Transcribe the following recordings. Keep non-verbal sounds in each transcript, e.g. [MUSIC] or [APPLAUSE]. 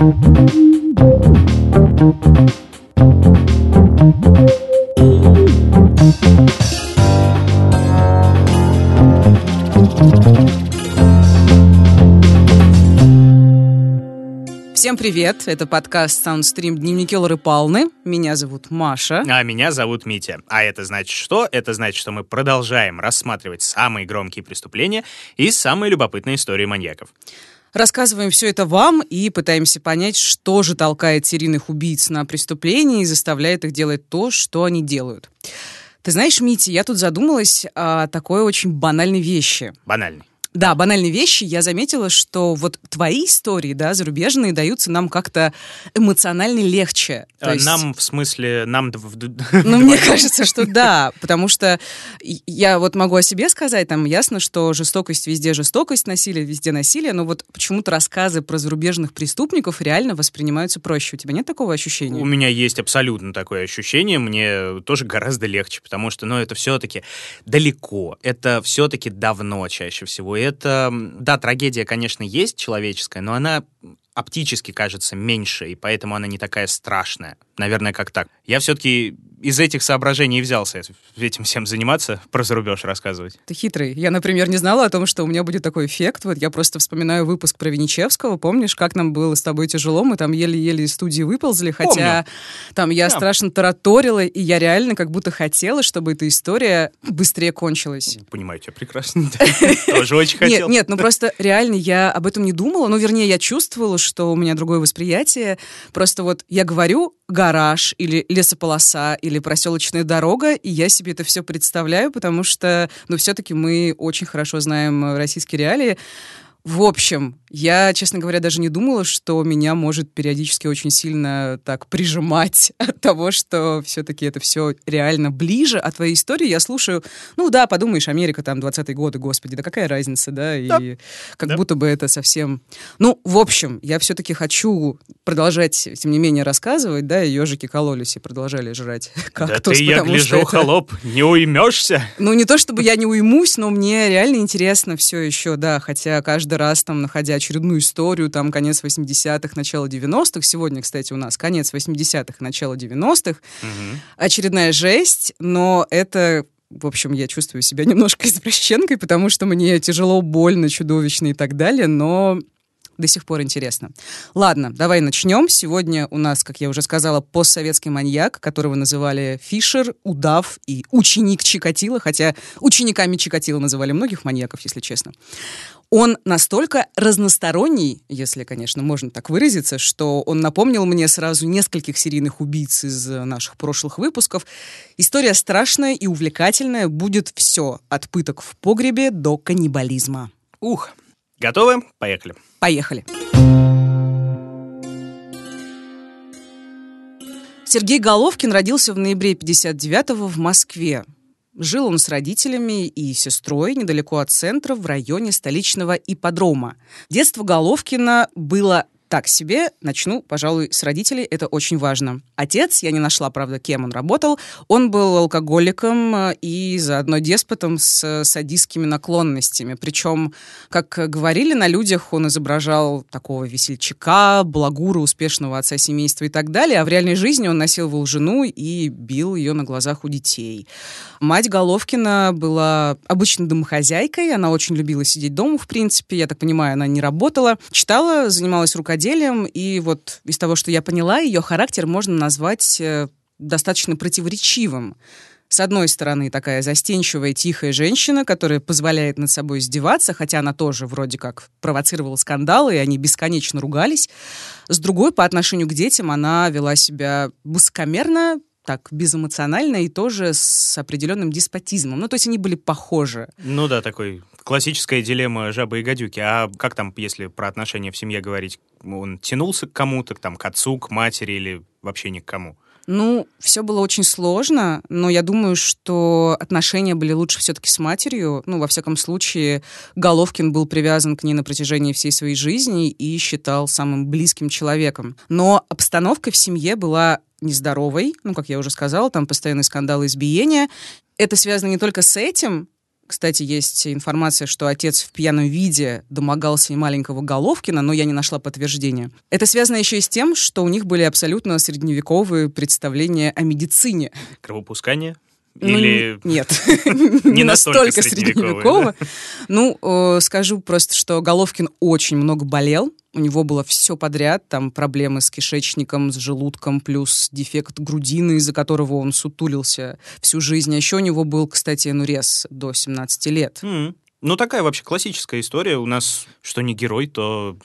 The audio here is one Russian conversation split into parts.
Всем привет! Это подкаст Soundstream «Дневники Лоры Палны». Меня зовут Маша. А меня зовут Митя. А это значит что? Это значит, что мы продолжаем рассматривать самые громкие преступления и самые любопытные истории маньяков. Рассказываем все это вам и пытаемся понять, что же толкает серийных убийц на преступления и заставляет их делать то, что они делают. Ты знаешь, Митя, я тут задумалась о такой очень банальной вещи. Банальный. Да, банальные вещи. Я заметила, что вот твои истории, да, зарубежные, даются нам как-то эмоционально легче. То а, есть... Нам, в смысле, нам... [LAUGHS] Ну, мне кажется, что да, потому что я вот могу о себе сказать, там ясно, что жестокость везде жестокость, насилие везде насилие, но вот почему-то рассказы про зарубежных преступников реально воспринимаются проще. У тебя нет такого ощущения? У меня есть абсолютно такое ощущение, мне тоже гораздо легче, потому что, ну, это все-таки далеко, это все-таки давно чаще всего, это, да, трагедия, конечно, есть человеческая, но она оптически кажется меньше, и поэтому она не такая страшная. Наверное, как так. Я все-таки из этих соображений взялся этим всем заниматься, про зарубеж рассказывать. Ты хитрый. Я, например, не знала о том, что у меня будет такой эффект. Вот я просто вспоминаю выпуск про Винничевского. Помнишь, как нам было с тобой тяжело? Мы там еле-еле из студии выползли, хотя Помню. там я да. страшно тараторила, и я реально как будто хотела, чтобы эта история быстрее кончилась. Понимаю тебя прекрасно. Тоже очень хотел. Нет, нет, ну просто реально я об этом не думала. Ну, вернее, я чувствовала, что у меня другое восприятие. Просто вот я говорю гараж или лесополоса или проселочная дорога, и я себе это все представляю, потому что, ну, все-таки мы очень хорошо знаем российские реалии. В общем, я, честно говоря, даже не думала, что меня может периодически очень сильно так прижимать [LAUGHS] от того, что все-таки это все реально ближе. А твоей истории я слушаю, ну да, подумаешь, Америка там 20-е годы, господи, да какая разница, да? И да. как да. будто бы это совсем... Ну, в общем, я все-таки хочу продолжать, тем не менее, рассказывать, да, и ежики кололись и продолжали жрать кактус. [LAUGHS] Да ты, я гляжу, это... холоп, не уймешься? Ну, не то чтобы я не уймусь, но мне реально интересно все еще, да, хотя каждый раз там, находя очередную историю, там, конец 80-х, начало 90-х. Сегодня, кстати, у нас конец 80-х, начало 90-х. Угу. Очередная жесть, но это в общем, я чувствую себя немножко [LAUGHS] извращенкой, потому что мне тяжело, больно, чудовищно и так далее, но до сих пор интересно. Ладно, давай начнем. Сегодня у нас, как я уже сказала, постсоветский маньяк, которого называли Фишер, Удав и ученик Чикатила, хотя учениками Чикатила называли многих маньяков, если честно. Он настолько разносторонний, если, конечно, можно так выразиться, что он напомнил мне сразу нескольких серийных убийц из наших прошлых выпусков. История страшная и увлекательная, будет все, от пыток в погребе до каннибализма. Ух, готовы? Поехали. Поехали. Сергей Головкин родился в ноябре 59-го в Москве. Жил он с родителями и сестрой недалеко от центра в районе столичного ипподрома. Детство Головкина было так себе. Начну, пожалуй, с родителей. Это очень важно. Отец, я не нашла, правда, кем он работал. Он был алкоголиком э, и заодно деспотом с садистскими наклонностями. Причем, как говорили на людях, он изображал такого весельчака, благура, успешного отца семейства и так далее. А в реальной жизни он насиловал жену и бил ее на глазах у детей. Мать Головкина была обычной домохозяйкой. Она очень любила сидеть дома, в принципе. Я так понимаю, она не работала. Читала, занималась рукоделием рукоделием, и вот из того, что я поняла, ее характер можно назвать э, достаточно противоречивым. С одной стороны, такая застенчивая, тихая женщина, которая позволяет над собой издеваться, хотя она тоже вроде как провоцировала скандалы, и они бесконечно ругались. С другой, по отношению к детям, она вела себя высокомерно, так безэмоционально и тоже с определенным деспотизмом. Ну, то есть они были похожи. Ну да, такой классическая дилемма жабы и гадюки. А как там, если про отношения в семье говорить, он тянулся к кому-то, там, к отцу, к матери или вообще ни к кому? Ну, все было очень сложно, но я думаю, что отношения были лучше все-таки с матерью. Ну, во всяком случае, Головкин был привязан к ней на протяжении всей своей жизни и считал самым близким человеком. Но обстановка в семье была нездоровой, ну, как я уже сказала, там постоянные скандалы, избиения. Это связано не только с этим, Кстати, есть информация, что отец в пьяном виде домогался и маленького Головкина, но я не нашла подтверждения. Это связано еще и с тем, что у них были абсолютно средневековые представления о медицине. Кровопускание? Или... Ну, нет, не настолько средневеково. Ну, скажу просто, что Головкин очень много болел, у него было все подряд, там проблемы с кишечником, с желудком, плюс дефект грудины, из-за которого он сутулился всю жизнь. А еще у него был, кстати, энурез до 17 лет. Ну, такая вообще классическая история. У нас, что не герой, то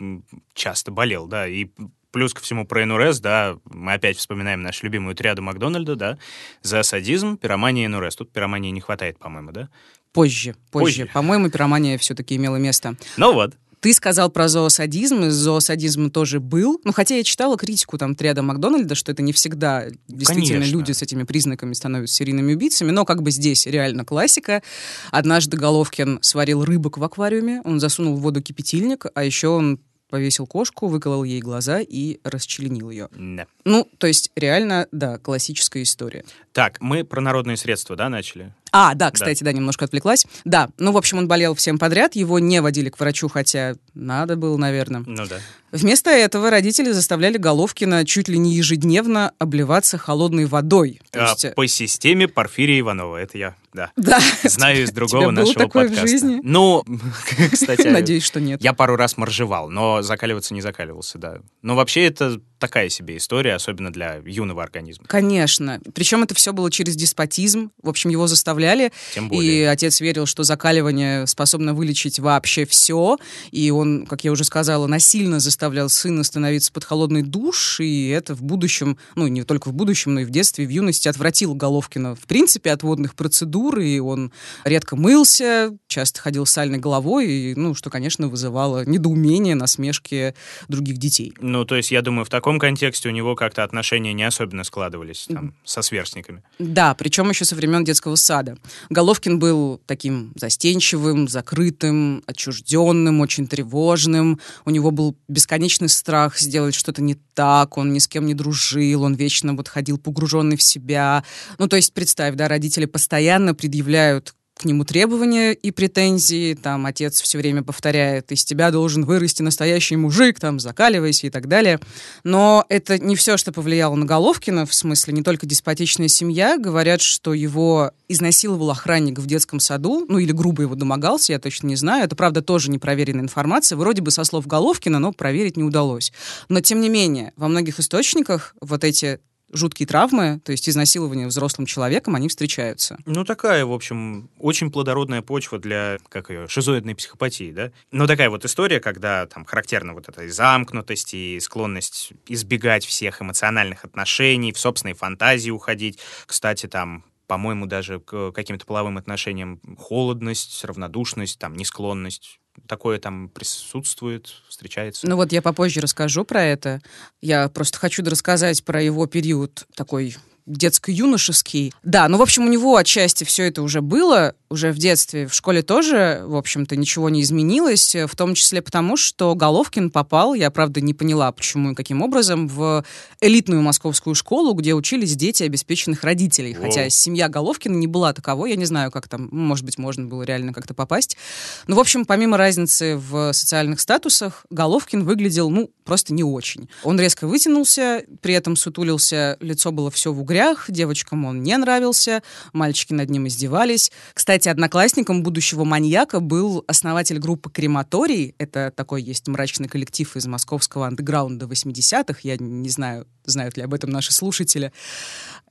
часто болел, да. И плюс ко всему про НРС, да, мы опять вспоминаем нашу любимую триаду Макдональда, да, за садизм, пиромания и НРС. Тут пиромании не хватает, по-моему, да? Позже, позже. позже. По-моему, пиромания все-таки имела место. Ну вот. Ты сказал про зоосадизм, зоосадизм тоже был. Ну, хотя я читала критику там триада Макдональда, что это не всегда действительно Конечно. люди с этими признаками становятся серийными убийцами, но как бы здесь реально классика. Однажды Головкин сварил рыбок в аквариуме, он засунул в воду кипятильник, а еще он повесил кошку, выколол ей глаза и расчленил ее. Да. Ну, то есть реально, да, классическая история. Так, мы про народные средства, да, начали? А, да, кстати, да. да, немножко отвлеклась. Да, ну, в общем, он болел всем подряд, его не водили к врачу, хотя надо было, наверное. Ну да. Вместо этого родители заставляли Головкина чуть ли не ежедневно обливаться холодной водой. а, есть... Э, по системе Порфирия Иванова, это я, да. [LAUGHS] Да. Знаю из [LAUGHS] другого нашего такое подкаста. в жизни? Ну, [LAUGHS] кстати... Надеюсь, что нет. Я пару раз моржевал, но закаливаться не закаливался, да. Но вообще это такая себе история, особенно для юного организма. Конечно. Причем это все было через деспотизм. В общем, его заставляли. Тем более. И отец верил, что закаливание способно вылечить вообще все. И он, как я уже сказала, насильно заставлял сына становиться под холодный душ. И это в будущем, ну, не только в будущем, но и в детстве, в юности отвратило Головкина, в принципе, от водных процедур. И он редко мылся, часто ходил с сальной головой. И, ну, что, конечно, вызывало недоумение, насмешки других детей. Ну, то есть, я думаю, в таком таком контексте у него как-то отношения не особенно складывались там, со сверстниками. Да, причем еще со времен детского сада. Головкин был таким застенчивым, закрытым, отчужденным, очень тревожным. У него был бесконечный страх сделать что-то не так, он ни с кем не дружил, он вечно вот ходил погруженный в себя. Ну, то есть, представь, да, родители постоянно предъявляют к нему требования и претензии, там отец все время повторяет, из тебя должен вырасти настоящий мужик, там закаливайся и так далее. Но это не все, что повлияло на Головкина, в смысле не только деспотичная семья, говорят, что его изнасиловал охранник в детском саду, ну или грубо его домогался, я точно не знаю, это правда тоже непроверенная информация, вроде бы со слов Головкина, но проверить не удалось. Но тем не менее, во многих источниках вот эти жуткие травмы, то есть изнасилование взрослым человеком, они встречаются. Ну, такая, в общем, очень плодородная почва для, как ее, шизоидной психопатии, да? Ну, такая вот история, когда там характерна вот эта замкнутость и склонность избегать всех эмоциональных отношений, в собственной фантазии уходить. Кстати, там по-моему, даже к каким-то половым отношениям холодность, равнодушность, там, несклонность такое там присутствует, встречается. Ну вот я попозже расскажу про это. Я просто хочу рассказать про его период такой детско-юношеский. Да, ну, в общем, у него отчасти все это уже было, уже в детстве. В школе тоже, в общем-то, ничего не изменилось, в том числе потому, что Головкин попал, я, правда, не поняла, почему и каким образом, в элитную московскую школу, где учились дети обеспеченных родителей. Воу. Хотя семья Головкина не была таковой, я не знаю, как там, может быть, можно было реально как-то попасть. Ну, в общем, помимо разницы в социальных статусах, Головкин выглядел, ну, просто не очень. Он резко вытянулся, при этом сутулился, лицо было все в угре упрях, девочкам он не нравился, мальчики над ним издевались. Кстати, одноклассником будущего маньяка был основатель группы «Крематорий». Это такой есть мрачный коллектив из московского андеграунда 80-х. Я не знаю, знают ли об этом наши слушатели.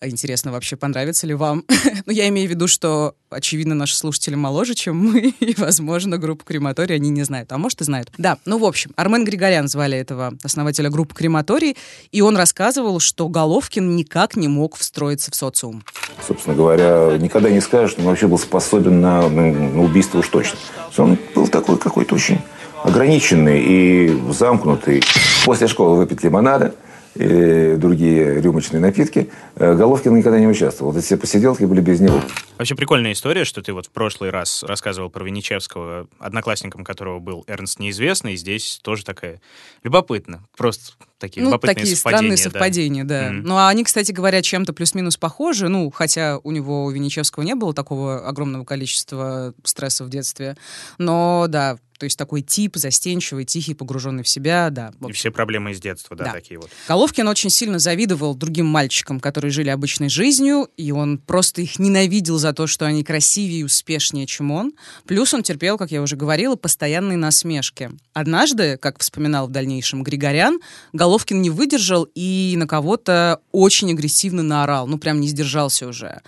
Интересно вообще, понравится ли вам. [LAUGHS] Но я имею в виду, что, очевидно, наши слушатели моложе, чем мы, [LAUGHS] и, возможно, группу «Крематорий» они не знают. А может, и знают. Да, ну, в общем, Армен Григорян звали этого основателя группы «Крематорий», и он рассказывал, что Головкин никак не мог встроиться в социум. Собственно говоря, никогда не скажешь, что он вообще был способен на, на убийство уж точно. Он был такой какой-то очень ограниченный и замкнутый. После школы выпить лимонада – и другие рюмочные напитки, э, Головкин никогда не участвовал. Вот все посиделки были без него. Вообще прикольная история, что ты вот в прошлый раз рассказывал про Винничевского, одноклассником которого был Эрнст Неизвестный. Здесь тоже такая любопытно. Просто такие ну, любопытные такие совпадения. странные совпадения, да. Мгм. Ну, а они, кстати говоря, чем-то плюс-минус похожи. Ну, хотя у него, у Винничевского, не было такого огромного количества стресса в детстве. Но, да, то есть такой тип застенчивый, тихий, погруженный в себя, да. И все проблемы из детства, да, Да. такие вот. Головкин очень сильно завидовал другим мальчикам, которые жили обычной жизнью, и он просто их ненавидел за то, что они красивее и успешнее, чем он. Плюс он терпел, как я уже говорила, постоянные насмешки. Однажды, как вспоминал в дальнейшем Григорян, Головкин не выдержал и на кого-то очень агрессивно наорал, ну прям не сдержался уже.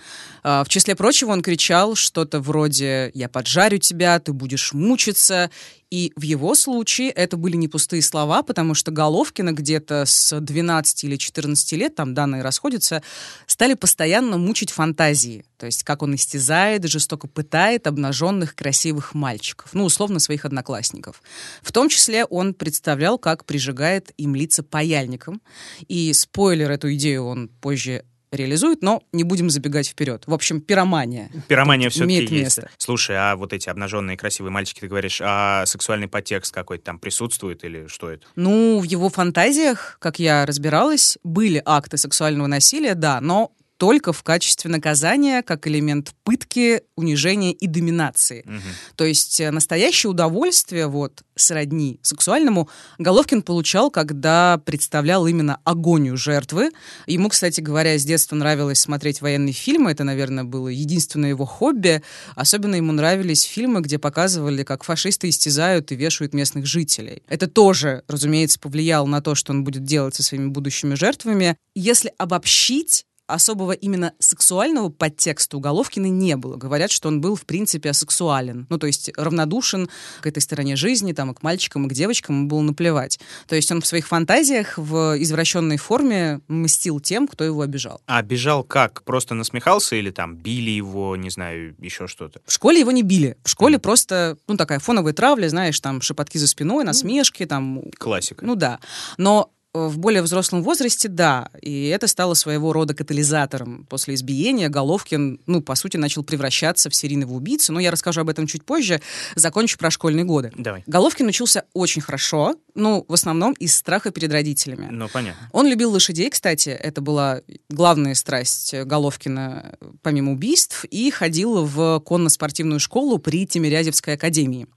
А, В числе прочего он кричал что-то вроде «я поджарю тебя, ты будешь мучиться», и в его случае это были не пустые слова, потому что Головкина где-то с 12 или 14 лет, там данные расходятся, стали постоянно мучить фантазии. То есть как он истязает, жестоко пытает обнаженных красивых мальчиков, ну, условно, своих одноклассников. В том числе он представлял, как прижигает им лица паяльником. И спойлер, эту идею он позже реализует, но не будем забегать вперед. В общем, пиромания. Пиромания все-таки имеет есть. место. Слушай, а вот эти обнаженные красивые мальчики, ты говоришь, а сексуальный подтекст какой-то там присутствует или что это? Ну, в его фантазиях, как я разбиралась, были акты сексуального насилия, да, но только в качестве наказания, как элемент пытки, унижения и доминации. Мгм. То есть э, настоящее удовольствие, вот, сродни сексуальному, Головкин получал, когда представлял именно агонию жертвы. Ему, кстати говоря, с детства нравилось смотреть военные фильмы, это, наверное, было единственное его хобби. Особенно ему нравились фильмы, где показывали, как фашисты истязают и вешают местных жителей. Это тоже, разумеется, повлияло на то, что он будет делать со своими будущими жертвами. Если обобщить, особого именно сексуального подтекста у Головкина не было. Говорят, что он был, в принципе, асексуален. Ну, то есть равнодушен к этой стороне жизни, там, и к мальчикам, и к девочкам ему было наплевать. То есть он в своих фантазиях в извращенной форме мстил тем, кто его обижал. А бежал как? Просто насмехался или там били его, не знаю, еще что-то? В школе его не били. В школе просто, ну, такая фоновая травля, знаешь, там, шепотки за спиной, насмешки, там, Классика. Ну да. Но в более взрослом возрасте, да, и это стало своего рода катализатором. После избиения Головкин, ну, по сути, начал превращаться в серийного убийцу, но я расскажу об этом чуть позже, закончу про школьные годы. Давай. Головкин учился очень хорошо, ну, в основном из страха перед родителями. Ну, понятно. Он любил лошадей, кстати, это была главная страсть Головкина, помимо убийств, и ходил в конно-спортивную школу при Тимирязевской академии.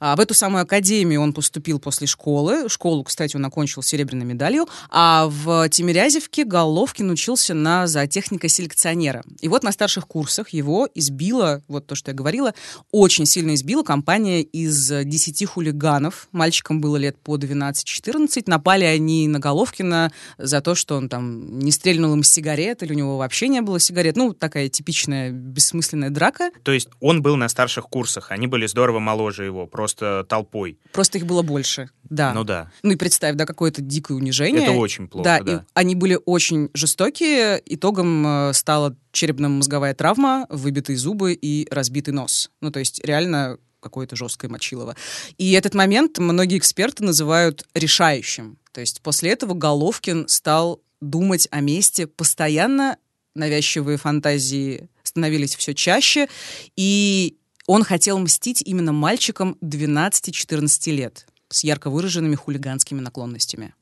А в эту самую академию он поступил после школы. Школу, кстати, он окончил серебряной медалью. А в Тимирязевке Головкин учился на зоотехника-селекционера. И вот на старших курсах его избила, вот то, что я говорила, очень сильно избила компания из 10 хулиганов. Мальчикам было лет по 12-14. Напали они на Головкина за то, что он там не стрельнул им сигарет, или у него вообще не было сигарет. Ну, такая типичная бессмысленная драка. То есть он был на старших курсах, они были здорово моложе его, просто толпой. Просто их было больше. Да. Ну да. Ну и представь, да, какое-то дикое унижение. Это очень плохо, Да, да. и они были очень жестокие. Итогом э, стала черепно-мозговая травма, выбитые зубы и разбитый нос. Ну, то есть реально какое-то жесткое мочилово. И этот момент многие эксперты называют решающим. То есть после этого Головкин стал думать о месте постоянно, навязчивые фантазии становились все чаще, и он хотел мстить именно мальчикам 12-14 лет с ярко выраженными хулиганскими наклонностями.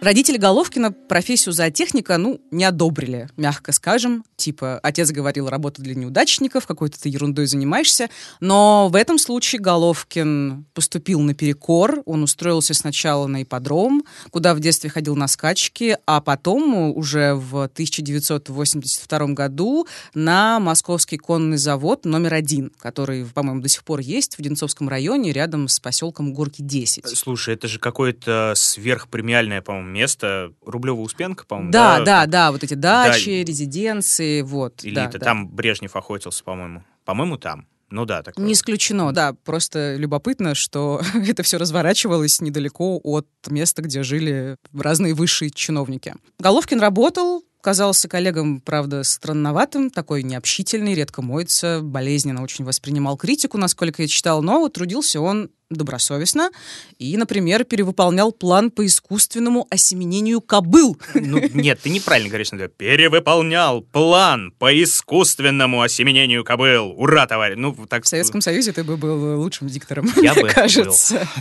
Родители Головкина профессию зоотехника, ну, не одобрили, мягко скажем. Типа, отец говорил, работа для неудачников, какой-то ты ерундой занимаешься. Но в этом случае Головкин поступил наперекор. Он устроился сначала на ипподром, куда в детстве ходил на скачки, а потом уже в 1982 году на Московский конный завод номер один, который, по-моему, до сих пор есть в Одинцовском районе, рядом с поселком Горки 10. Слушай, это же какое-то сверхпремиальное, по-моему, место. Рублева-Успенка, по-моему, Да, да? да, да, вот эти дачи, резиденции, вот. да, Элита. да. Там Брежнев охотился, по-моему. По-моему, там. Ну да, такое. Не исключено, да. Просто любопытно, что [LAUGHS] это все разворачивалось недалеко от места, где жили разные высшие чиновники. Головкин работал, казался коллегам, правда, странноватым, такой необщительный, редко моется, болезненно очень воспринимал критику, насколько я читал, но трудился он добросовестно и, например, перевыполнял план по искусственному осеменению кобыл. Ну, нет, ты неправильно говоришь. Надо. Перевыполнял план по искусственному осеменению кобыл. Ура, товарищ! Ну, так... В Советском Союзе ты бы был лучшим диктором, Я мне бы кажется. [LAUGHS]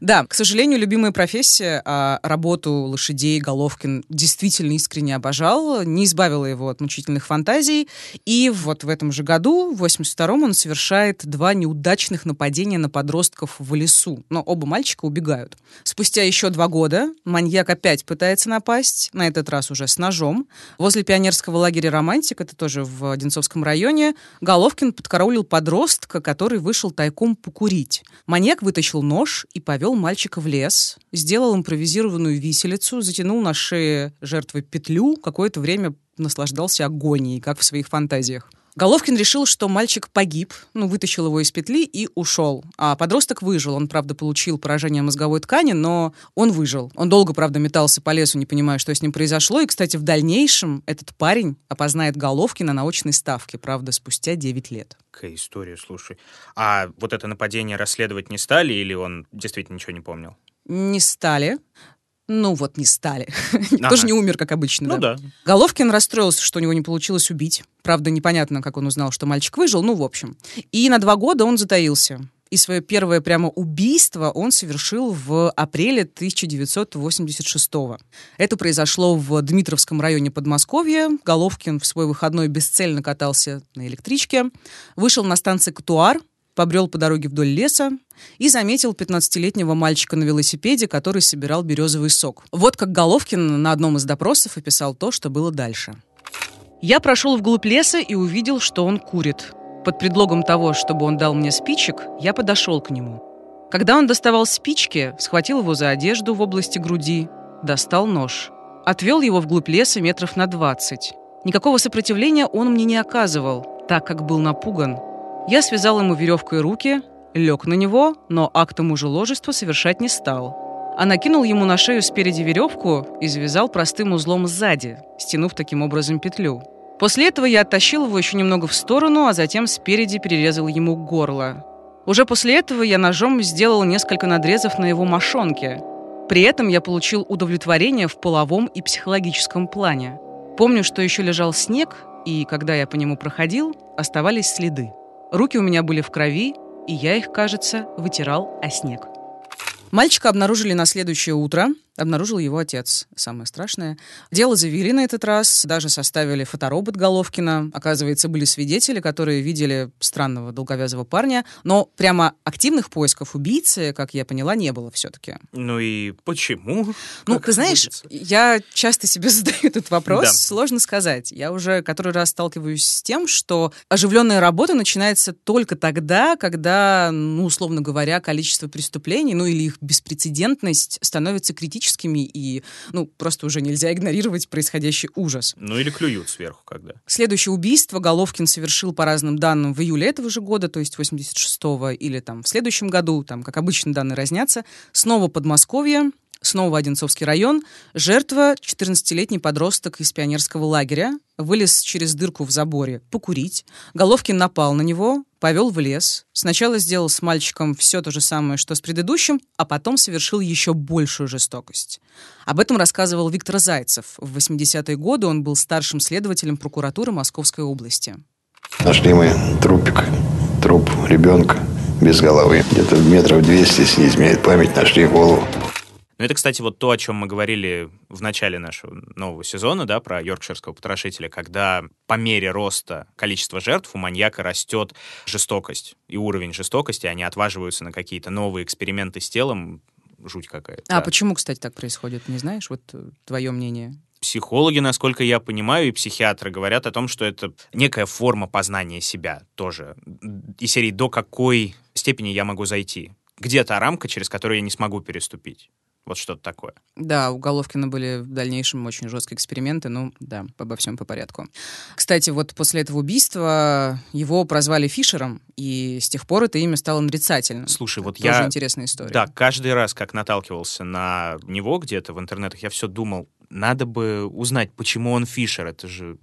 Да, к сожалению, любимая профессия, а работу лошадей Головкин действительно искренне обожал, не избавила его от мучительных фантазий. И вот в этом же году, в 82-м, он совершает два неудачных нападения на подростков в лесу. Но оба мальчика убегают. Спустя еще два года маньяк опять пытается напасть, на этот раз уже с ножом. Возле пионерского лагеря «Романтик», это тоже в Одинцовском районе, Головкин подкараулил подростка, который вышел тайком покурить. Маньяк вытащил нож и повел мальчика в лес, сделал импровизированную виселицу, затянул на шее жертвы петлю, какое-то время наслаждался агонией, как в своих фантазиях. Головкин решил, что мальчик погиб, ну, вытащил его из петли и ушел. А подросток выжил. Он, правда, получил поражение мозговой ткани, но он выжил. Он долго, правда, метался по лесу, не понимая, что с ним произошло. И, кстати, в дальнейшем этот парень опознает Головкина на очной ставке, правда, спустя 9 лет. Какая история, слушай. А вот это нападение расследовать не стали или он действительно ничего не помнил? Не стали. Ну вот, не стали. [LAUGHS] Ага. Тоже не умер, как обычно. Ну да. Головкин расстроился, что у него не получилось убить. Правда, непонятно, как он узнал, что мальчик выжил, ну, в общем. И на два года он затаился. И свое первое прямо убийство он совершил в апреле 1986 -го. Это произошло в Дмитровском районе Подмосковья. Головкин в свой выходной бесцельно катался на электричке, вышел на станции Катуар, побрел по дороге вдоль леса и заметил 15-летнего мальчика на велосипеде, который собирал березовый сок. Вот как Головкин на одном из допросов описал то, что было дальше. Я прошел вглубь леса и увидел, что он курит. Под предлогом того, чтобы он дал мне спичек, я подошел к нему. Когда он доставал спички, схватил его за одежду в области груди, достал нож. Отвел его вглубь леса метров на 20. Никакого сопротивления он мне не оказывал, так как был напуган. Я связал ему веревкой руки, лег на него, но актом мужеложества совершать не стал. А накинул ему на шею спереди веревку и завязал простым узлом сзади, стянув таким образом петлю. После этого я оттащил его еще немного в сторону, а затем спереди перерезал ему горло. Уже после этого я ножом сделал несколько надрезов на его мошонке. При этом я получил удовлетворение в половом и психологическом плане. Помню, что еще лежал снег, и когда я по нему проходил, оставались следы. Руки у меня были в крови, и я их, кажется, вытирал о снег. Мальчика обнаружили на следующее утро. Обнаружил его отец. Самое страшное. Дело завели на этот раз. Даже составили фоторобот Головкина. Оказывается, были свидетели, которые видели странного долговязого парня. Но прямо активных поисков убийцы, как я поняла, не было все-таки. Ну и почему? Ну, Как ты знаешь, водится? я часто себе [LAUGHS] задаю этот вопрос. Да. Сложно сказать. Я уже который раз сталкиваюсь с тем, что оживленная работа начинается только тогда, когда, ну, условно говоря, количество преступлений, ну, или их беспрецедентность становятся критическими, и, ну, просто уже нельзя игнорировать происходящий ужас. Ну или клюют сверху когда. Следующее убийство Головкин совершил по разным данным в июле этого же года, то есть 86-го, или там в следующем году, там, как обычно, данные разнятся. Снова Подмосковье, снова Одинцовский район. Жертва — 14-летний подросток из пионерского лагеря. Вылез через дырку в заборе покурить. Головкин напал на него, повел в лес. Сначала сделал с мальчиком все то же самое, что с предыдущим, а потом совершил еще большую жестокость. Об этом рассказывал Виктор Зайцев. В 80-е годы он был старшим следователем прокуратуры Московской области. Нашли мы трупик, труп ребенка без головы. Где-то метров 200, если не память, нашли голову. Ну, это, кстати, вот то, о чем мы говорили в начале нашего нового сезона, да, про йоркширского потрошителя, когда по мере роста количества жертв у маньяка растет жестокость и уровень жестокости, они отваживаются на какие-то новые эксперименты с телом, жуть какая-то. А да. почему, кстати, так происходит, не знаешь? Вот э, твое мнение. Психологи, насколько я понимаю, и психиатры говорят о том, что это некая форма познания себя тоже. И серии «До какой степени я могу зайти?» Где та рамка, через которую я не смогу переступить? Вот что-то такое. Да, у Головкина были в дальнейшем очень жесткие эксперименты, ну да, обо всем по порядку. Кстати, вот после этого убийства его прозвали Фишером, и с тех пор это имя стало нарицательным. Слушай, вот Тоже я... интересная история. Да, каждый раз, как наталкивался на него где-то в интернетах, я все думал, надо бы узнать, почему он Фишер. Это же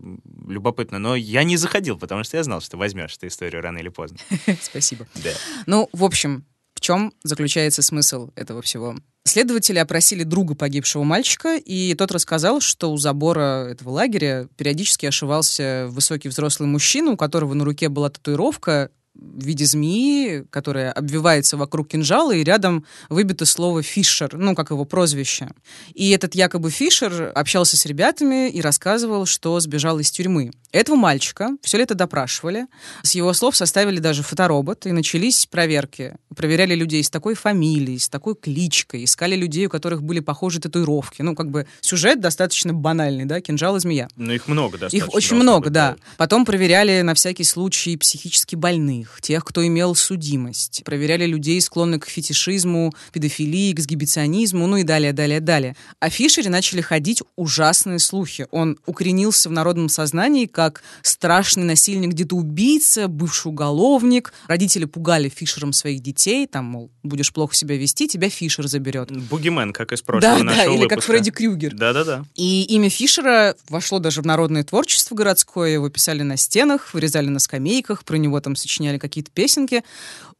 любопытно. Но я не заходил, потому что я знал, что возьмешь эту историю рано или поздно. [LAUGHS] Спасибо. Да. Ну, в общем, чем заключается смысл этого всего? Следователи опросили друга погибшего мальчика, и тот рассказал, что у забора этого лагеря периодически ошивался высокий взрослый мужчина, у которого на руке была татуировка в виде змеи, которая обвивается вокруг кинжала, и рядом выбито слово «Фишер», ну, как его прозвище. И этот якобы Фишер общался с ребятами и рассказывал, что сбежал из тюрьмы. Этого мальчика все лето допрашивали, с его слов составили даже фоторобот, и начались проверки. Проверяли людей с такой фамилией, с такой кличкой, искали людей, у которых были похожие татуировки. Ну, как бы сюжет достаточно банальный, да, кинжал и змея. Ну, их много достаточно. Их очень много, быть, да. Потом проверяли на всякий случай психически больных, больных, тех, кто имел судимость. Проверяли людей, склонных к фетишизму, педофилии, к эксгибиционизму, ну и далее, далее, далее. О Фишере начали ходить ужасные слухи. Он укоренился в народном сознании как страшный насильник, где-то убийца, бывший уголовник. Родители пугали Фишером своих детей, там, мол, будешь плохо себя вести, тебя Фишер заберет. Бугимен, как из прошлого да, нашего да, или выпуска. как Фредди Крюгер. Да-да-да. И имя Фишера вошло даже в народное творчество городское, его писали на стенах, вырезали на скамейках, про него там сочиняли какие-то песенки.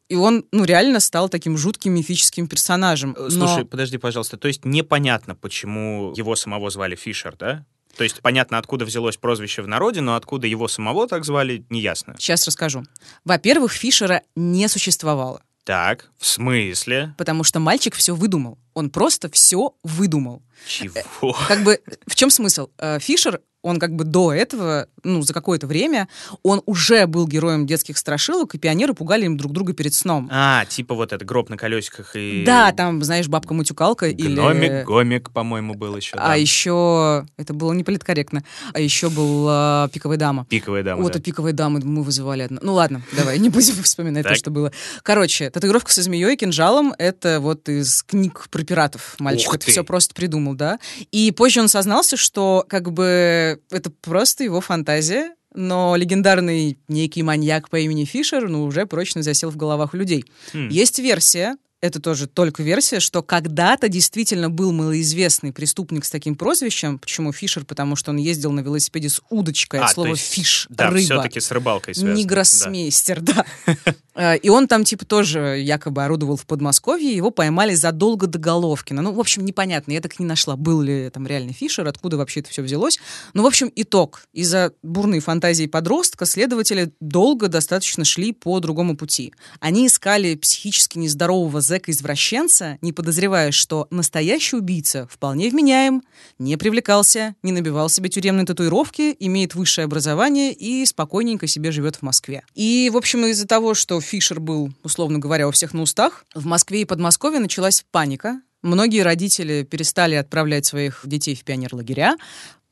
И он, ну, реально стал таким жутким мифическим персонажем. Э, слушай, Но... подожди, пожалуйста, то есть непонятно, почему его самого звали Фишер, да? То есть понятно, откуда взялось прозвище в народе, но откуда его самого так звали, неясно. Сейчас расскажу. Во-первых, Фишера не существовало. Так, в смысле? Потому что мальчик все выдумал. Он просто все выдумал. Чего? Э, как бы в чем смысл? Э, Фишер он как бы до этого, ну, за какое-то время, он уже был героем детских страшилок, и пионеры пугали им друг друга перед сном. А, типа вот это гроб на колесиках и... Да, там, знаешь, бабка-мутюкалка или... Гномик, гомик, по-моему, был еще. А еще... Это было не политкорректно. А еще был а, пиковая дама. Пиковая дама, Вот, да. а пиковая дама мы вызывали одну. Ну ладно, давай, не будем [LAUGHS] вспоминать то, что было. Короче, татуировка со змеей и кинжалом — это вот из книг про пиратов мальчик. Это все просто придумал, да. И позже он сознался, что как бы это просто его фантазия, но легендарный некий маньяк по имени Фишер, ну, уже прочно засел в головах людей. Хм. Есть версия, это тоже только версия, что когда-то действительно был малоизвестный преступник с таким прозвищем. Почему Фишер? Потому что он ездил на велосипеде с удочкой, а, от слова есть, «фиш» да, рыба. все-таки с рыбалкой связано. Не гроссмейстер, да. [LAUGHS] А, и он там, типа, тоже якобы орудовал в Подмосковье, его поймали задолго до Головкина. Ну, в общем, непонятно, я так и не нашла, был ли там реальный Фишер, откуда вообще это все взялось. Ну, в общем, итог. Из-за бурной фантазии подростка следователи долго достаточно шли по другому пути. Они искали психически нездорового зэка-извращенца, не подозревая, что настоящий убийца вполне вменяем, не привлекался, не набивал себе тюремные татуировки, имеет высшее образование и спокойненько себе живет в Москве. И, в общем, из-за того, что Фишер был, условно говоря, у всех на устах, в Москве и Подмосковье началась паника. Многие родители перестали отправлять своих детей в пионерлагеря,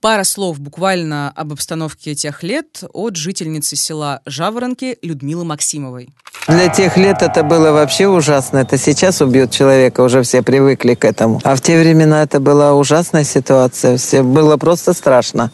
Пара слов буквально об обстановке тех лет от жительницы села Жаворонки Людмилы Максимовой. Для тех лет это было вообще ужасно. Это сейчас убьют человека, уже все привыкли к этому. А в те времена это была ужасная ситуация. Все было просто страшно.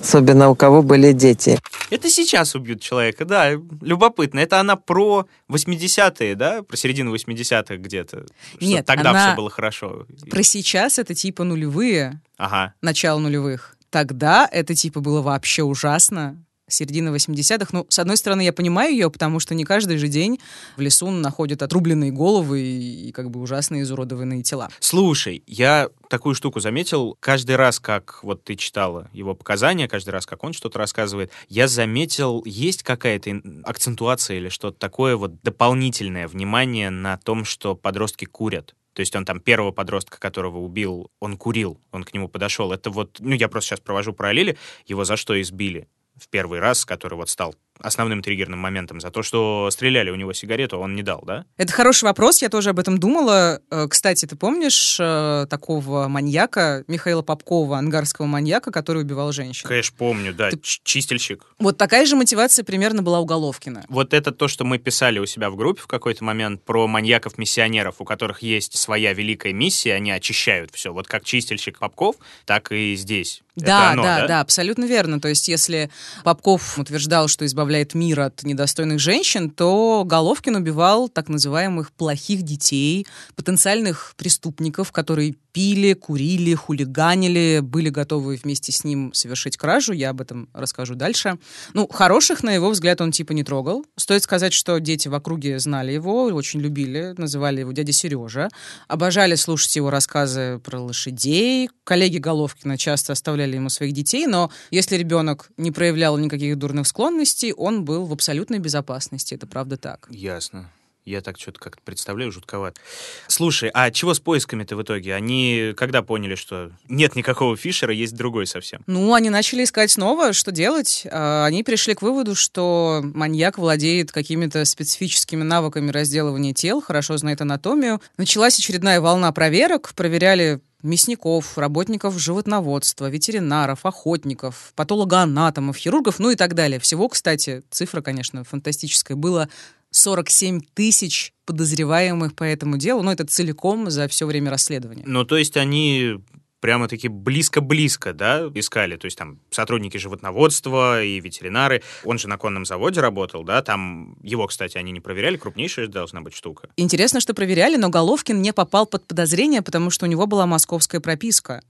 Особенно у кого были дети. Это сейчас убьют человека, да. Любопытно. Это она про 80-е, да? Про середину 80-х где-то. Нет, тогда она все было хорошо. Про сейчас это типа нулевые. Ага. Начало нулевых. Тогда это типа было вообще ужасно середины 80-х. Ну, с одной стороны, я понимаю ее, потому что не каждый же день в лесу находят отрубленные головы и, и как бы ужасные изуродованные тела. Слушай, я такую штуку заметил. Каждый раз, как вот ты читала его показания, каждый раз, как он что-то рассказывает, я заметил, есть какая-то акцентуация или что-то такое вот дополнительное внимание на том, что подростки курят. То есть он там первого подростка, которого убил, он курил, он к нему подошел. Это вот, ну я просто сейчас провожу параллели, его за что избили в первый раз, который вот стал основным триггерным моментом за то, что стреляли у него сигарету, он не дал, да? Это хороший вопрос, я тоже об этом думала. Э, кстати, ты помнишь э, такого маньяка, Михаила Попкова, ангарского маньяка, который убивал женщин? Конечно, помню, да, ты... чистильщик. Вот такая же мотивация примерно была у Головкина. Вот это то, что мы писали у себя в группе в какой-то момент про маньяков-миссионеров, у которых есть своя великая миссия, они очищают все. Вот как чистильщик Попков, так и здесь. Да, оно, да, да, да, абсолютно верно. То есть если Попков утверждал, что избавляется избавляет мир от недостойных женщин, то Головкин убивал так называемых плохих детей, потенциальных преступников, которые пили, курили, хулиганили, были готовы вместе с ним совершить кражу. Я об этом расскажу дальше. Ну, хороших, на его взгляд, он типа не трогал. Стоит сказать, что дети в округе знали его, очень любили, называли его дядя Сережа, обожали слушать его рассказы про лошадей. Коллеги Головкина часто оставляли ему своих детей, но если ребенок не проявлял никаких дурных склонностей, он был в абсолютной безопасности. Это правда так. Ясно. Я так что-то как-то представляю, жутковато. Слушай, а чего с поисками-то в итоге? Они когда поняли, что нет никакого Фишера, есть другой совсем? Ну, они начали искать снова, что делать. А, Они пришли к выводу, что маньяк владеет какими-то специфическими навыками разделывания тел, хорошо знает анатомию. Началась очередная волна проверок, проверяли мясников, работников животноводства, ветеринаров, охотников, патологоанатомов, хирургов, ну и так далее. Всего, кстати, цифра, конечно, фантастическая, было 47 тысяч подозреваемых по этому делу, но это целиком за все время расследования. Ну, то есть они прямо-таки близко-близко, да, искали. То есть там сотрудники животноводства и ветеринары. Он же на конном заводе работал, да, там его, кстати, они не проверяли, крупнейшая должна быть штука. Интересно, что проверяли, но Головкин не попал под подозрение, потому что у него была московская прописка.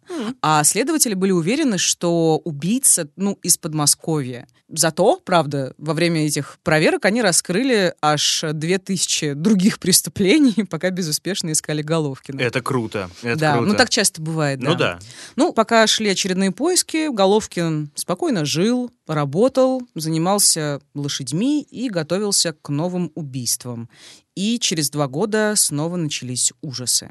А следователи были уверены, что убийца, ну, из Подмосковья. Зато, правда, во время этих проверок они раскрыли аж 2000 других [LAUGHS] преступлений, пока безуспешно искали Головкина. Это круто, это да, круто. ну так часто бывает, да. Ну да. Ну, пока шли очередные поиски, Головкин спокойно жил, работал, занимался лошадьми и готовился к новым убийствам. И через два года снова начались ужасы.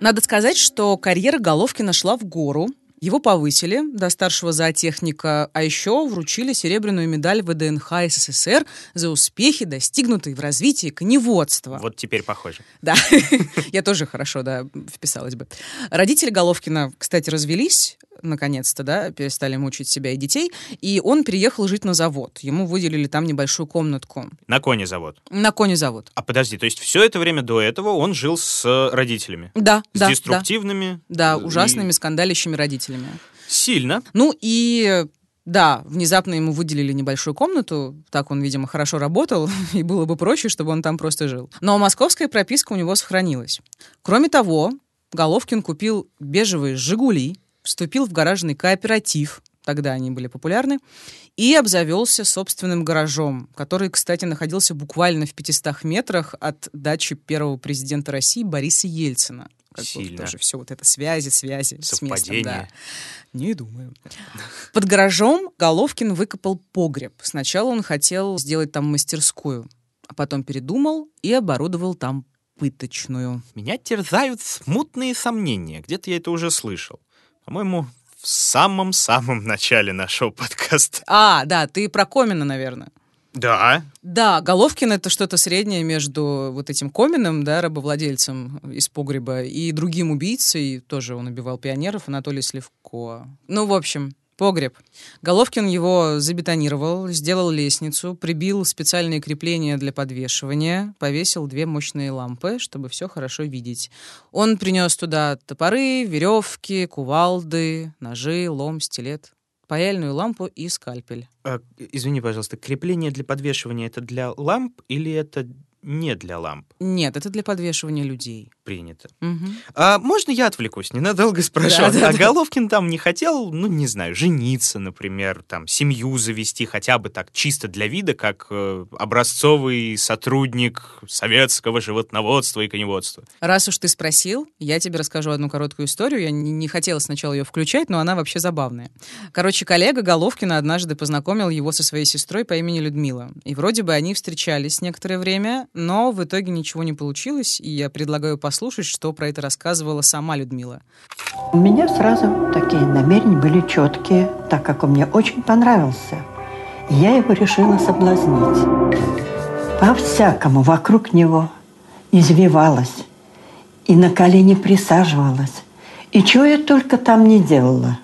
Надо сказать, что карьера Головкина шла в гору. Его повысили до старшего зоотехника, а еще вручили серебряную медаль ВДНХ СССР за успехи, достигнутые в развитии коневодства. Вот теперь похоже. Да, [LAUGHS] я тоже хорошо, да, вписалась бы. Родители Головкина, кстати, развелись, наконец-то, да, перестали мучить себя и детей, и он переехал жить на завод. Ему выделили там небольшую комнатку. На коне завод. На коне завод. А подожди, то есть все это время до этого он жил с родителями? Да, С да, деструктивными? да. и- Да, ужасными скандалящими родителями. Сильно. Ну и да, внезапно ему выделили небольшую комнату, так он, видимо, хорошо работал, [LAUGHS] и было бы проще, чтобы он там просто жил. Но московская прописка у него сохранилась. Кроме того, Головкин купил бежевые «Жигули», вступил в гаражный кооператив, тогда они были популярны, и обзавелся собственным гаражом, который, кстати, находился буквально в 500 метрах от дачи первого президента России Бориса Ельцина. Как бы Сильно. тоже все вот это связи, связи с местом, да. Совпадение. Не думаю. Под гаражом Головкин выкопал погреб. Сначала он хотел сделать там мастерскую, а потом передумал и оборудовал там пыточную. Меня терзают смутные сомнения. Где-то я это уже слышал. По-моему, в самом-самом начале нашего [LAUGHS] подкаста. А, да, ты про Комина, наверное. Да. Да, Головкин это что-то среднее между вот этим Коминым, да, рабовладельцем из погреба, и другим убийцей, тоже он убивал пионеров, Анатолий Сливко. Ну, в общем, погреб. Головкин его забетонировал, сделал лестницу, прибил специальные крепления для подвешивания, повесил две мощные лампы, чтобы все хорошо видеть. Он принес туда топоры, веревки, кувалды, ножи, лом, стилет, паяльную лампу и скальпель. А, извини, пожалуйста, крепление для подвешивания это для ламп или это не для ламп? Нет, это для подвешивания людей. Принято. Мгм. А можно я отвлекусь? Ненадолго [LAUGHS] спрошу. Да, да, а да. Головкин там не хотел, ну, не знаю, жениться, например, там, семью завести, хотя бы так, чисто для вида, как э, образцовый сотрудник советского животноводства и коневодства. Раз уж ты спросил, я тебе расскажу одну короткую историю. Я не, не хотела сначала ее включать, но она вообще забавная. Короче, коллега Головкина однажды познакомил его со своей сестрой по имени Людмила. И вроде бы они встречались некоторое время, но в итоге ничего не получилось, и я предлагаю послушать, что про это рассказывала сама Людмила. У меня сразу такие намерения были четкие, так как он мне очень понравился. Я его решила соблазнить. По-всякому вокруг него извивалась и на колени присаживалась. И чего я только там не делала.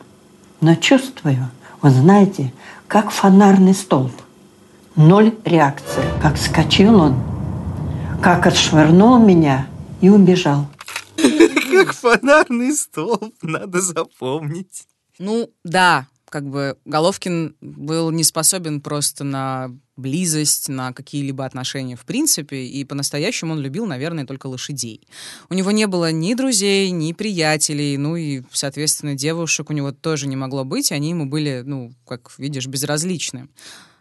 Но чувствую, вы знаете, как фонарный столб. Ноль реакции. Как скочил он, как отшвырнул меня и убежал. Как фонарный столб, надо запомнить. Ну, да, как бы Головкин был не способен просто на близость, на какие-либо отношения в принципе, и по-настоящему он любил, наверное, только лошадей. У него не было ни друзей, ни приятелей, ну и, соответственно, девушек у него тоже не могло быть, они ему были, ну, как видишь, безразличны.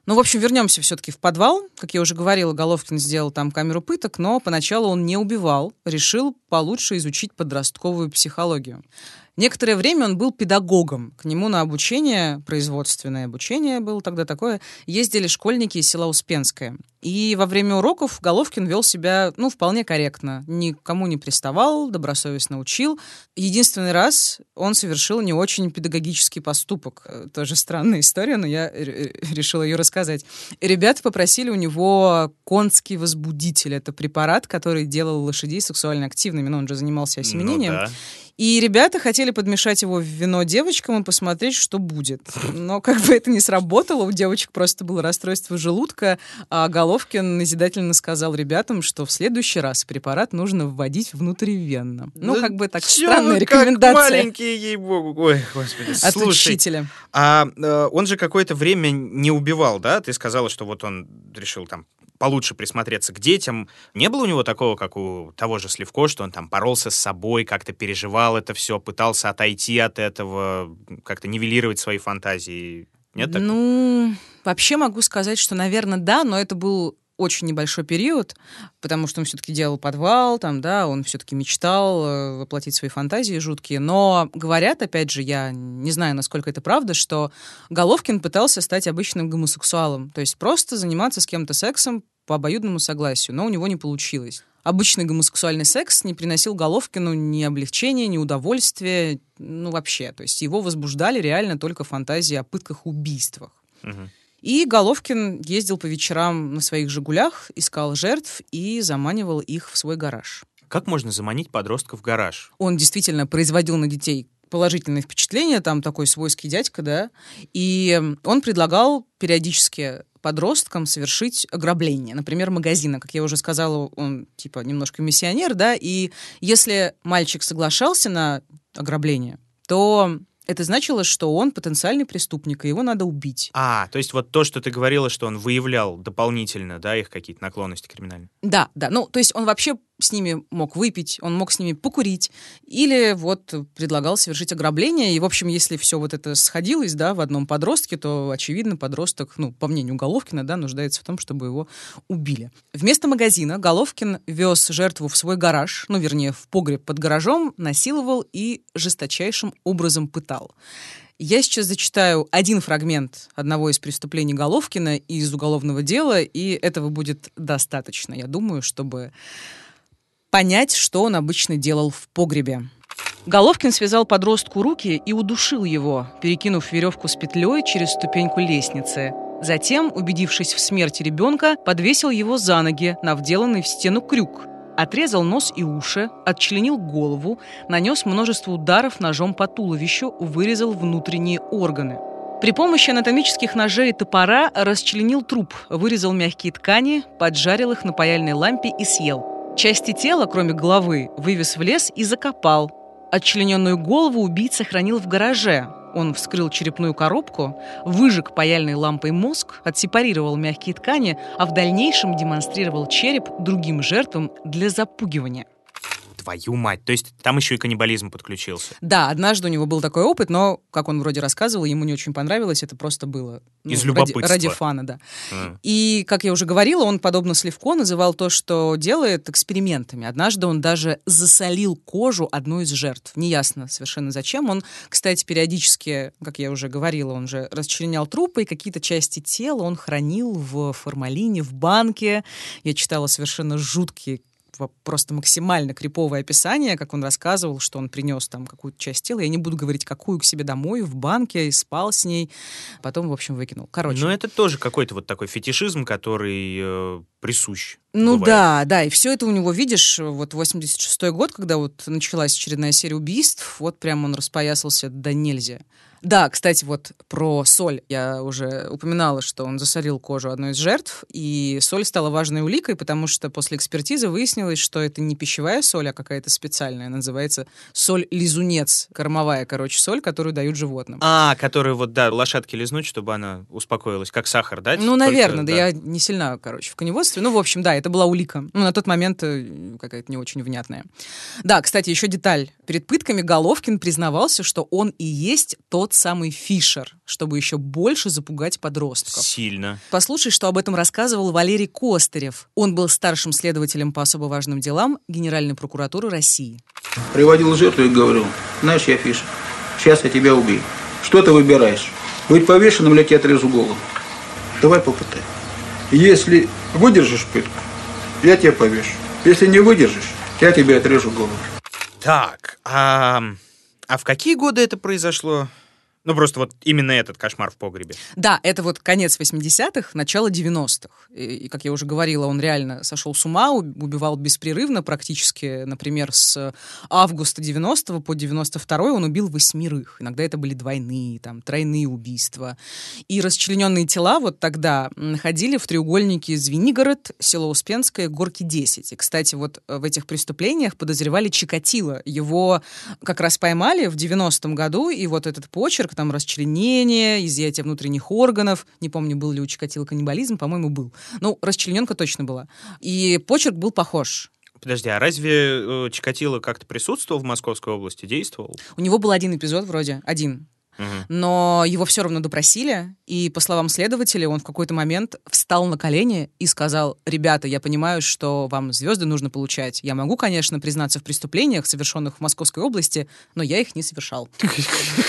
Ну, в общем, вернемся все-таки в подвал. Как я уже говорила, Головкин сделал там камеру пыток, но поначалу он не убивал, решил получше изучить подростковую психологию. Некоторое время он был педагогом. К нему на обучение, производственное обучение было тогда такое, ездили школьники из села Успенское. И во время уроков Головкин вел себя, ну, вполне корректно. Никому не приставал, добросовестно учил. Единственный раз он совершил не очень педагогический поступок. Тоже странная история, но я решила ее рассказать. Ребята попросили у него конский возбудитель. Это препарат, который делал лошадей сексуально активными. Но он же занимался осеменением. Ну, да. И ребята хотели подмешать его в вино девочкам и посмотреть, что будет. Но как бы это не сработало, у девочек просто было расстройство желудка, а Головкин назидательно сказал ребятам, что в следующий раз препарат нужно вводить внутривенно. Ну, да как бы так странная рекомендация. Как маленькие, ей-богу. Ой, господи. От Слушай, учителя. А э, он же какое-то время не убивал, да? Ты сказала, что вот он решил там получше присмотреться к детям. Не было у него такого, как у того же Сливко, что он там боролся с собой, как-то переживал это все, пытался отойти от этого, как-то нивелировать свои фантазии? Нет такого? Ну, вообще могу сказать, что, наверное, да, но это был очень небольшой период, потому что он все-таки делал подвал, там, да, он все-таки мечтал э, воплотить свои фантазии жуткие. Но говорят, опять же, я не знаю, насколько это правда, что Головкин пытался стать обычным гомосексуалом, то есть просто заниматься с кем-то сексом по обоюдному согласию, но у него не получилось. Обычный гомосексуальный секс не приносил Головкину ни облегчения, ни удовольствия, ну вообще. То есть его возбуждали реально только фантазии о пытках-убийствах. Угу. И Головкин ездил по вечерам на своих «Жигулях», искал жертв и заманивал их в свой гараж. Как можно заманить подростка в гараж? Он действительно производил на детей положительное впечатление, там такой свойский дядька, да, и он предлагал периодически подросткам совершить ограбление, например, магазина. Как я уже сказала, он типа немножко миссионер, да, и если мальчик соглашался на ограбление, то это значило, что он потенциальный преступник, и его надо убить. А, то есть вот то, что ты говорила, что он выявлял дополнительно, да, их какие-то наклонности криминальные. Да, да. Ну, то есть он вообще с ними мог выпить, он мог с ними покурить, или вот предлагал совершить ограбление. И, в общем, если все вот это сходилось, да, в одном подростке, то, очевидно, подросток, ну, по мнению Головкина, да, нуждается в том, чтобы его убили. Вместо магазина Головкин вез жертву в свой гараж, ну, вернее, в погреб под гаражом, насиловал и жесточайшим образом пытал. Я сейчас зачитаю один фрагмент одного из преступлений Головкина из уголовного дела, и этого будет достаточно, я думаю, чтобы понять, что он обычно делал в погребе. Головкин связал подростку руки и удушил его, перекинув веревку с петлей через ступеньку лестницы. Затем, убедившись в смерти ребенка, подвесил его за ноги на вделанный в стену крюк, отрезал нос и уши, отчленил голову, нанес множество ударов ножом по туловищу, вырезал внутренние органы. При помощи анатомических ножей и топора расчленил труп, вырезал мягкие ткани, поджарил их на паяльной лампе и съел – Части тела, кроме головы, вывез в лес и закопал. Отчлененную голову убийца хранил в гараже. Он вскрыл черепную коробку, выжег паяльной лампой мозг, отсепарировал мягкие ткани, а в дальнейшем демонстрировал череп другим жертвам для запугивания твою мать. То есть там еще и каннибализм подключился. Да, однажды у него был такой опыт, но, как он вроде рассказывал, ему не очень понравилось, это просто было... Ну, Из любопытства. Ради, ради фана, да. Mm. И, как я уже говорила, он, подобно Сливко, называл то, что делает, экспериментами. Однажды он даже засолил кожу одной из жертв. Неясно совершенно зачем. Он, кстати, периодически, как я уже говорила, он же расчленял трупы, и какие-то части тела он хранил в формалине, в банке. Я читала совершенно жуткие просто максимально криповое описание, как он рассказывал, что он принес там какую-то часть тела. Я не буду говорить, какую к себе домой, в банке, и спал с ней. Потом, в общем, выкинул. Короче. Но это тоже какой-то вот такой фетишизм, который э, присущ. Ну бывает. да, да, и все это у него, видишь, вот 86-й год, когда вот началась очередная серия убийств, вот прям он распоясался да нельзя. Да, кстати, вот про соль. Я уже упоминала, что он засорил кожу одной из жертв, и соль стала важной уликой, потому что после экспертизы выяснилось, что это не пищевая соль, а какая-то специальная. Называется соль-лизунец. Кормовая, короче, соль, которую дают животным. А, которую вот, да, лошадки лизнуть, чтобы она успокоилась, как сахар, да? Ну, Только- наверное, да. я не сильна, короче, в коневодстве. Ну, в общем, да, это была улика. Ну, на тот момент э, какая-то не очень внятная. Да, кстати, еще деталь. Перед пытками Головкин признавался, что он и есть тот самый Фишер, чтобы еще больше запугать подростков. Сильно. Послушай, что об этом рассказывал Валерий Костырев. Он был старшим следователем по особо важным делам Генеральной прокуратуры России. Приводил жертву и говорил, знаешь, я Фишер, сейчас я тебя убью. Что ты выбираешь? Быть повешенным или я тебе отрежу голову? Давай попытай. Если выдержишь пытку, я тебя повешу. Если не выдержишь, я тебе отрежу голову. Так, а, а в какие годы это произошло? Ну, просто вот именно этот кошмар в погребе. Да, это вот конец 80-х, начало 90-х. И, как я уже говорила, он реально сошел с ума, убивал беспрерывно практически. Например, с августа 90 по 92 он убил восьмерых. Иногда это были двойные, там, тройные убийства. И расчлененные тела вот тогда находили в треугольнике Звенигород, село Успенское, Горки 10. И, кстати, вот в этих преступлениях подозревали Чикатило. Его как раз поймали в 90-м году, и вот этот почерк, там расчленение, изъятие внутренних органов, не помню, был ли у Чикатило каннибализм, по-моему, был. Ну, расчлененка точно была. И почерк был похож. Подожди, а разве э, Чикатило как-то присутствовал в Московской области, действовал? У него был один эпизод вроде, один. Но его все равно допросили, и, по словам следователя, он в какой-то момент встал на колени и сказал, ребята, я понимаю, что вам звезды нужно получать. Я могу, конечно, признаться в преступлениях, совершенных в Московской области, но я их не совершал. [LAUGHS]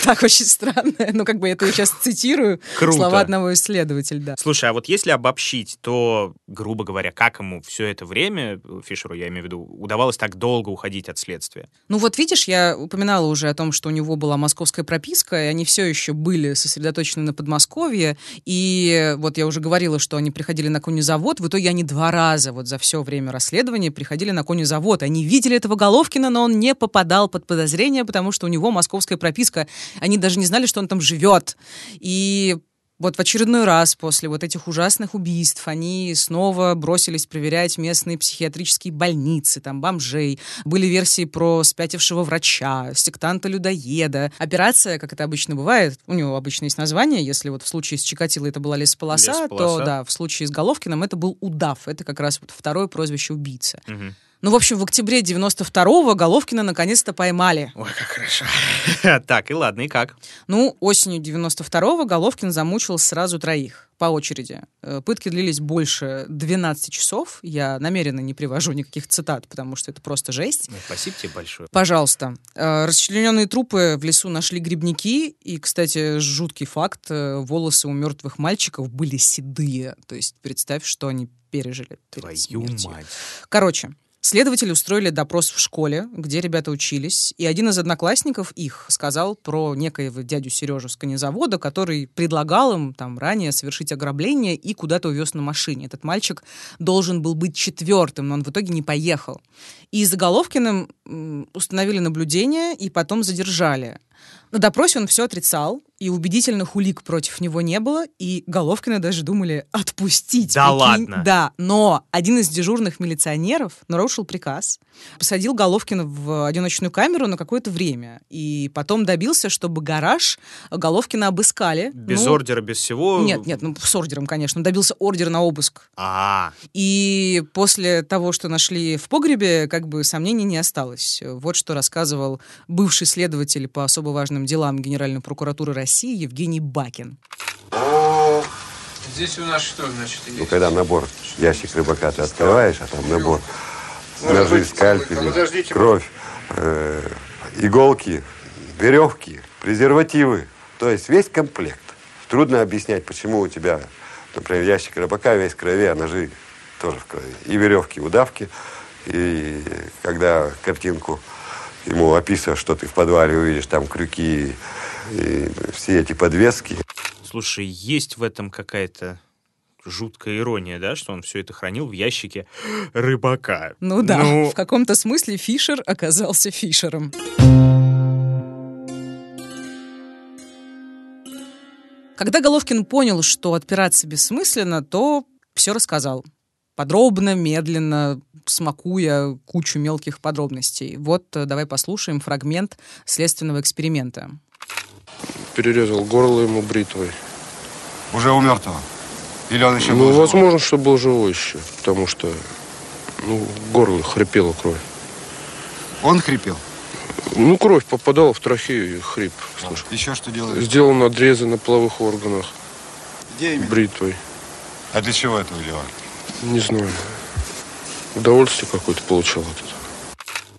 Так очень странно. Ну, как бы я это сейчас цитирую слова одного из следователей, да. Слушай, а вот если обобщить, то, грубо говоря, как ему все это время, Фишеру, я имею в виду, удавалось так долго уходить от следствия? Ну вот видишь, я упоминала уже о том, что у него была московская прописка, и они все еще были сосредоточены на Подмосковье. И вот я уже говорила, что они приходили на конезавод. В итоге они два раза вот за все время расследования приходили на конезавод. Они видели этого Головкина, но он не попадал под подозрение, потому что у него московская прописка. Они даже не знали, что он там живет. И вот в очередной раз после вот этих ужасных убийств они снова бросились проверять местные психиатрические больницы, там бомжей. Были версии про спятившего врача, сектанта-людоеда. Операция, как это обычно бывает, у него обычно есть название. Если вот в случае с Чикатило это была лесополоса, Лесополоса. то да, в случае с Головкиным это был удав. Это как раз вот второе прозвище убийцы. Мгм. Ну, в общем, в октябре 92-го Головкина наконец-то поймали. Ой, как хорошо. [LAUGHS] Так, и ладно, и как? Ну, осенью 92-го Головкин замучил сразу троих по очереди. Э, Пытки длились больше 12 часов. Я намеренно не привожу никаких цитат, потому что это просто жесть. Ну, Спасибо тебе большое. Пожалуйста. Э, Расчлененные трупы в лесу нашли грибники. И, кстати, жуткий факт. э, Волосы у мертвых мальчиков были седые. То есть представь, что они пережили перед Твою смертью. мать. Короче, следователи устроили допрос в школе, где ребята учились, и один из одноклассников их сказал про некоего дядю Сережу с конезавода, который предлагал им там ранее совершить ограбление и куда-то увез на машине. Этот мальчик должен был быть четвертым, но он в итоге не поехал. И за Головкиным м, установили наблюдение и потом задержали. На допросе он все отрицал, и убедительных улик против него не было, и Головкина даже думали отпустить. Да Прикинь? ладно? Да, но один из дежурных милиционеров нарушил приказ, посадил Головкина в одиночную камеру на какое-то время, и потом добился, чтобы гараж Головкина обыскали. Без Ну, ордера, без всего? Нет, нет, ну с ордером, конечно. Он добился ордера на обыск. А, И после того, что нашли в погребе, как бы сомнений не осталось. Вот что рассказывал бывший следователь по особо важным делам Генеральной прокуратуры России Евгений Бакин. Здесь у нас что, значит, есть? Ну, когда набор ящик рыбака ты открываешь, а там набор ножи, скальпели, кровь, э, иголки, веревки, презервативы. То есть весь комплект. Трудно объяснять, почему у тебя, например, ящик рыбака весь в крови, а ножи тоже в крови. И веревки, удавки. И когда картинку ему описываешь, что ты в подвале увидишь, там крюки и все эти подвески. слушай, есть в этом какая-то жуткая ирония, да, что он все это хранил в ящике рыбака. Ну да, Ну, в каком-то смысле Фишер оказался Фишером. Когда Головкин понял, что отпираться бессмысленно, то все рассказал. Подробно, медленно, смакуя кучу мелких подробностей. Вот э, давай послушаем фрагмент следственного эксперимента. Перерезал горло ему бритвой. Уже у мертвого? Или он еще Ну, был живой? возможно, что был живой еще, потому что ну, горло хрипела кровь. Он хрипел? Ну, кровь попадала в трахею и хрип. слышал. Еще что делали? Сделал надрезы на половых органах Где именно? бритвой. А для чего это делали? Не знаю. Удовольствие какое-то получал от этого.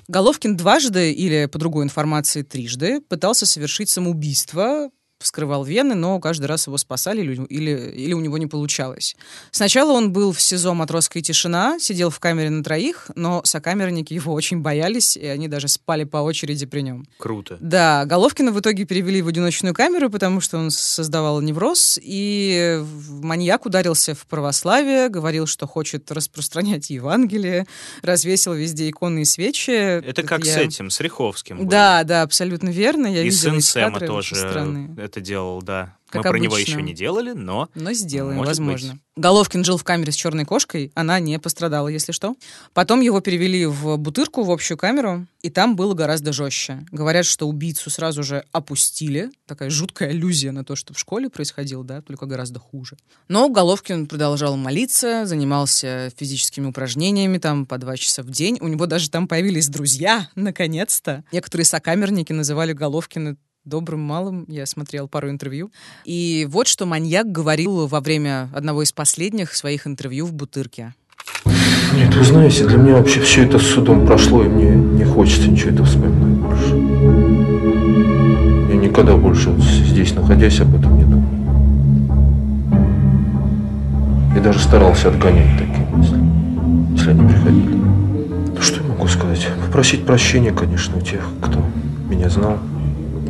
Головкин дважды, или по другой информации трижды, пытался совершить самоубийство, вскрывал вены, но каждый раз его спасали или, или, или у него не получалось. Сначала он был в СИЗО «Матросская тишина», сидел в камере на троих, но сокамерники его очень боялись, и они даже спали по очереди при нем. Круто. Да, Головкина в итоге перевели в одиночную камеру, потому что он создавал невроз, и маньяк ударился в православие, говорил, что хочет распространять Евангелие, развесил везде иконы и свечи. Это как я- с этим, с Риховским. было. Да, да, абсолютно верно. Я И видела сын Сэма тоже очень странные. Это делал, да. Как Мы про него обычно. еще не делали, но... Но сделаем, Может возможно. быть. Головкин жил в камере с черной кошкой, она не пострадала, если что. Потом его перевели в Бутырку, в общую камеру, и там было гораздо жестче. Говорят, что убийцу сразу же опустили. Такая жуткая аллюзия на то, что в школе происходило, да, только гораздо хуже. Но Головкин продолжал молиться, занимался физическими упражнениями там по два часа в день. У него даже там появились друзья, наконец-то. Некоторые сокамерники называли Головкина добрым малым. Я смотрел пару интервью. И вот что маньяк говорил во время одного из последних своих интервью в Бутырке. Нет, вы знаете, для меня вообще все это с судом прошло, и мне не хочется ничего этого вспоминать больше. Я никогда больше здесь, находясь, об этом не думал. И даже старался отгонять такие мысли, если они приходили. Ну, что я могу сказать? Попросить прощения, конечно, у тех, кто меня знал.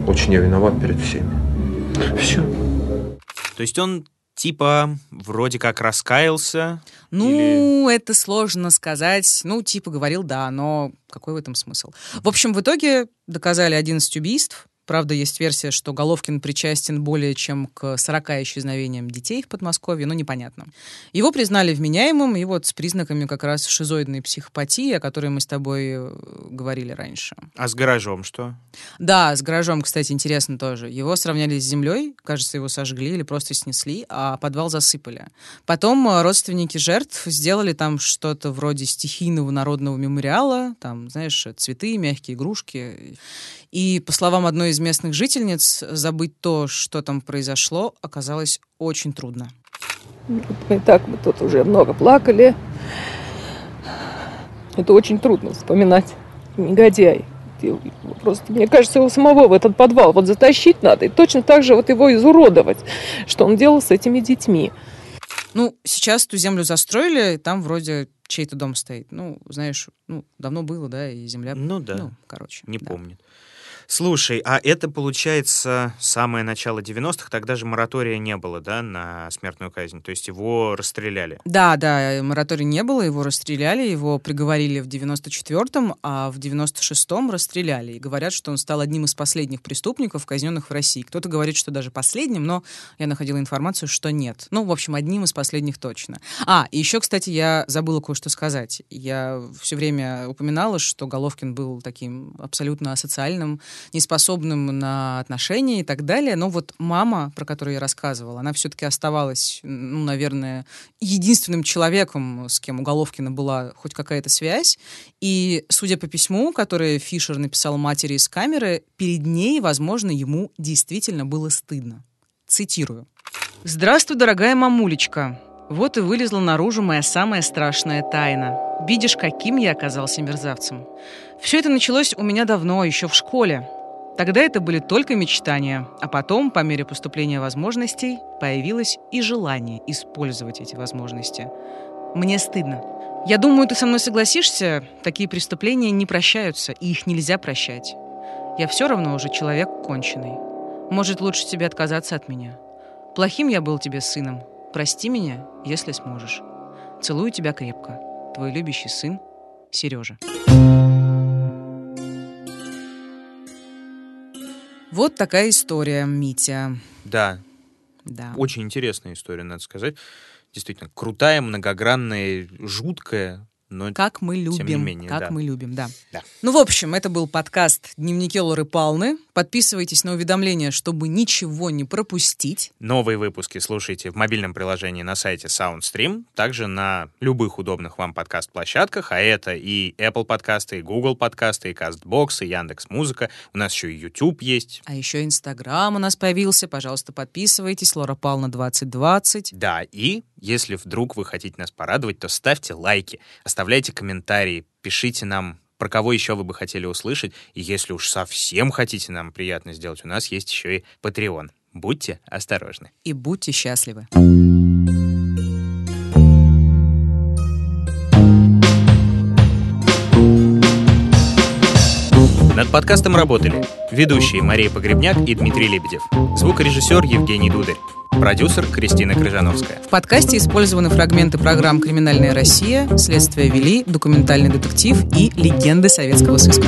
Очень я виноват перед всеми. Все. То есть он типа вроде как раскаялся. Ну, это сложно сказать. Ну, типа говорил, да, но какой в этом смысл? В общем, в итоге доказали 11 убийств. Правда, есть версия, что Головкин причастен более чем к 40 исчезновениям детей в Подмосковье, но непонятно. Его признали вменяемым, и вот с признаками как раз шизоидной психопатии, о которой мы с тобой э, говорили раньше. А с гаражом что? Да, с гаражом, кстати, интересно тоже. Его сравняли с землей, кажется, его сожгли или просто снесли, а подвал засыпали. Потом э, родственники жертв сделали там что-то вроде стихийного народного мемориала, там, знаешь, цветы, мягкие игрушки. И, по словам одной из местных жительниц, забыть то, что там произошло, оказалось очень трудно. И так мы тут уже много плакали. Это очень трудно вспоминать. Негодяй. Просто, мне кажется, его самого в этот подвал вот затащить надо. И точно так же вот его изуродовать, что он делал с этими детьми. Ну, сейчас ту землю застроили, там вроде чей-то дом стоит. Ну, знаешь, ну, давно было, да, и земля... Ну да. Ну, короче. Не да. помнит. Слушай, а это получается самое начало 90-х, тогда же моратория не было, да, на смертную казнь, то есть его расстреляли. Да, да, моратория не было, его расстреляли, его приговорили в 94-м, а в 96-м расстреляли. И говорят, что он стал одним из последних преступников, казненных в России. Кто-то говорит, что даже последним, но я находила информацию, что нет. Ну, в общем, одним из последних точно. А, и еще, кстати, я забыла кое-что сказать. Я все время упоминала, что Головкин был таким абсолютно асоциальным, неспособным на отношения и так далее. Но вот мама, про которую я рассказывала, она все-таки оставалась, ну, наверное, единственным человеком, с кем у Головкина была хоть какая-то связь. И, судя по письму, которое Фишер написал матери из камеры, перед ней, возможно, ему действительно было стыдно. Цитирую. «Здравствуй, дорогая мамулечка. Вот и вылезла наружу моя самая страшная тайна. Видишь, каким я оказался мерзавцем. Все это началось у меня давно, еще в школе. Тогда это были только мечтания, а потом, по мере поступления возможностей, появилось и желание использовать эти возможности. Мне стыдно. Я думаю, ты со мной согласишься, такие преступления не прощаются, и их нельзя прощать. Я все равно уже человек конченый. Может, лучше тебе отказаться от меня. Плохим я был тебе сыном. Прости меня, если сможешь. Целую тебя крепко. Твой любящий сын Сережа. Вот такая история, Митя. Да. Да. Очень интересная история, надо сказать. Действительно, крутая, многогранная, жуткая, но Как мы любим. тем не менее, как да. мы любим, да. Да. Ну, в общем, это был подкаст «Дневники Лоры Палны». Подписывайтесь на уведомления, чтобы ничего не пропустить. Новые выпуски слушайте в мобильном приложении на сайте SoundStream, также на любых удобных вам подкаст-площадках, а это и Apple подкасты, и Google подкасты, и CastBox, и Яндекс.Музыка. У нас еще и YouTube есть. А еще Инстаграм у нас появился. Пожалуйста, подписывайтесь. Лора Пална 2020. Да, и если вдруг вы хотите нас порадовать, то ставьте лайки, оставляйте комментарии, пишите нам, про кого еще вы бы хотели услышать. И если уж совсем хотите нам приятно сделать, у нас есть еще и Patreon. Будьте осторожны. И будьте счастливы. Над подкастом работали ведущие Мария Погребняк и Дмитрий Лебедев, звукорежиссер Евгений Дударь, продюсер Кристина Крыжановская. В подкасте использованы фрагменты программ «Криминальная Россия», «Следствие вели», «Документальный детектив» и «Легенды советского сыска».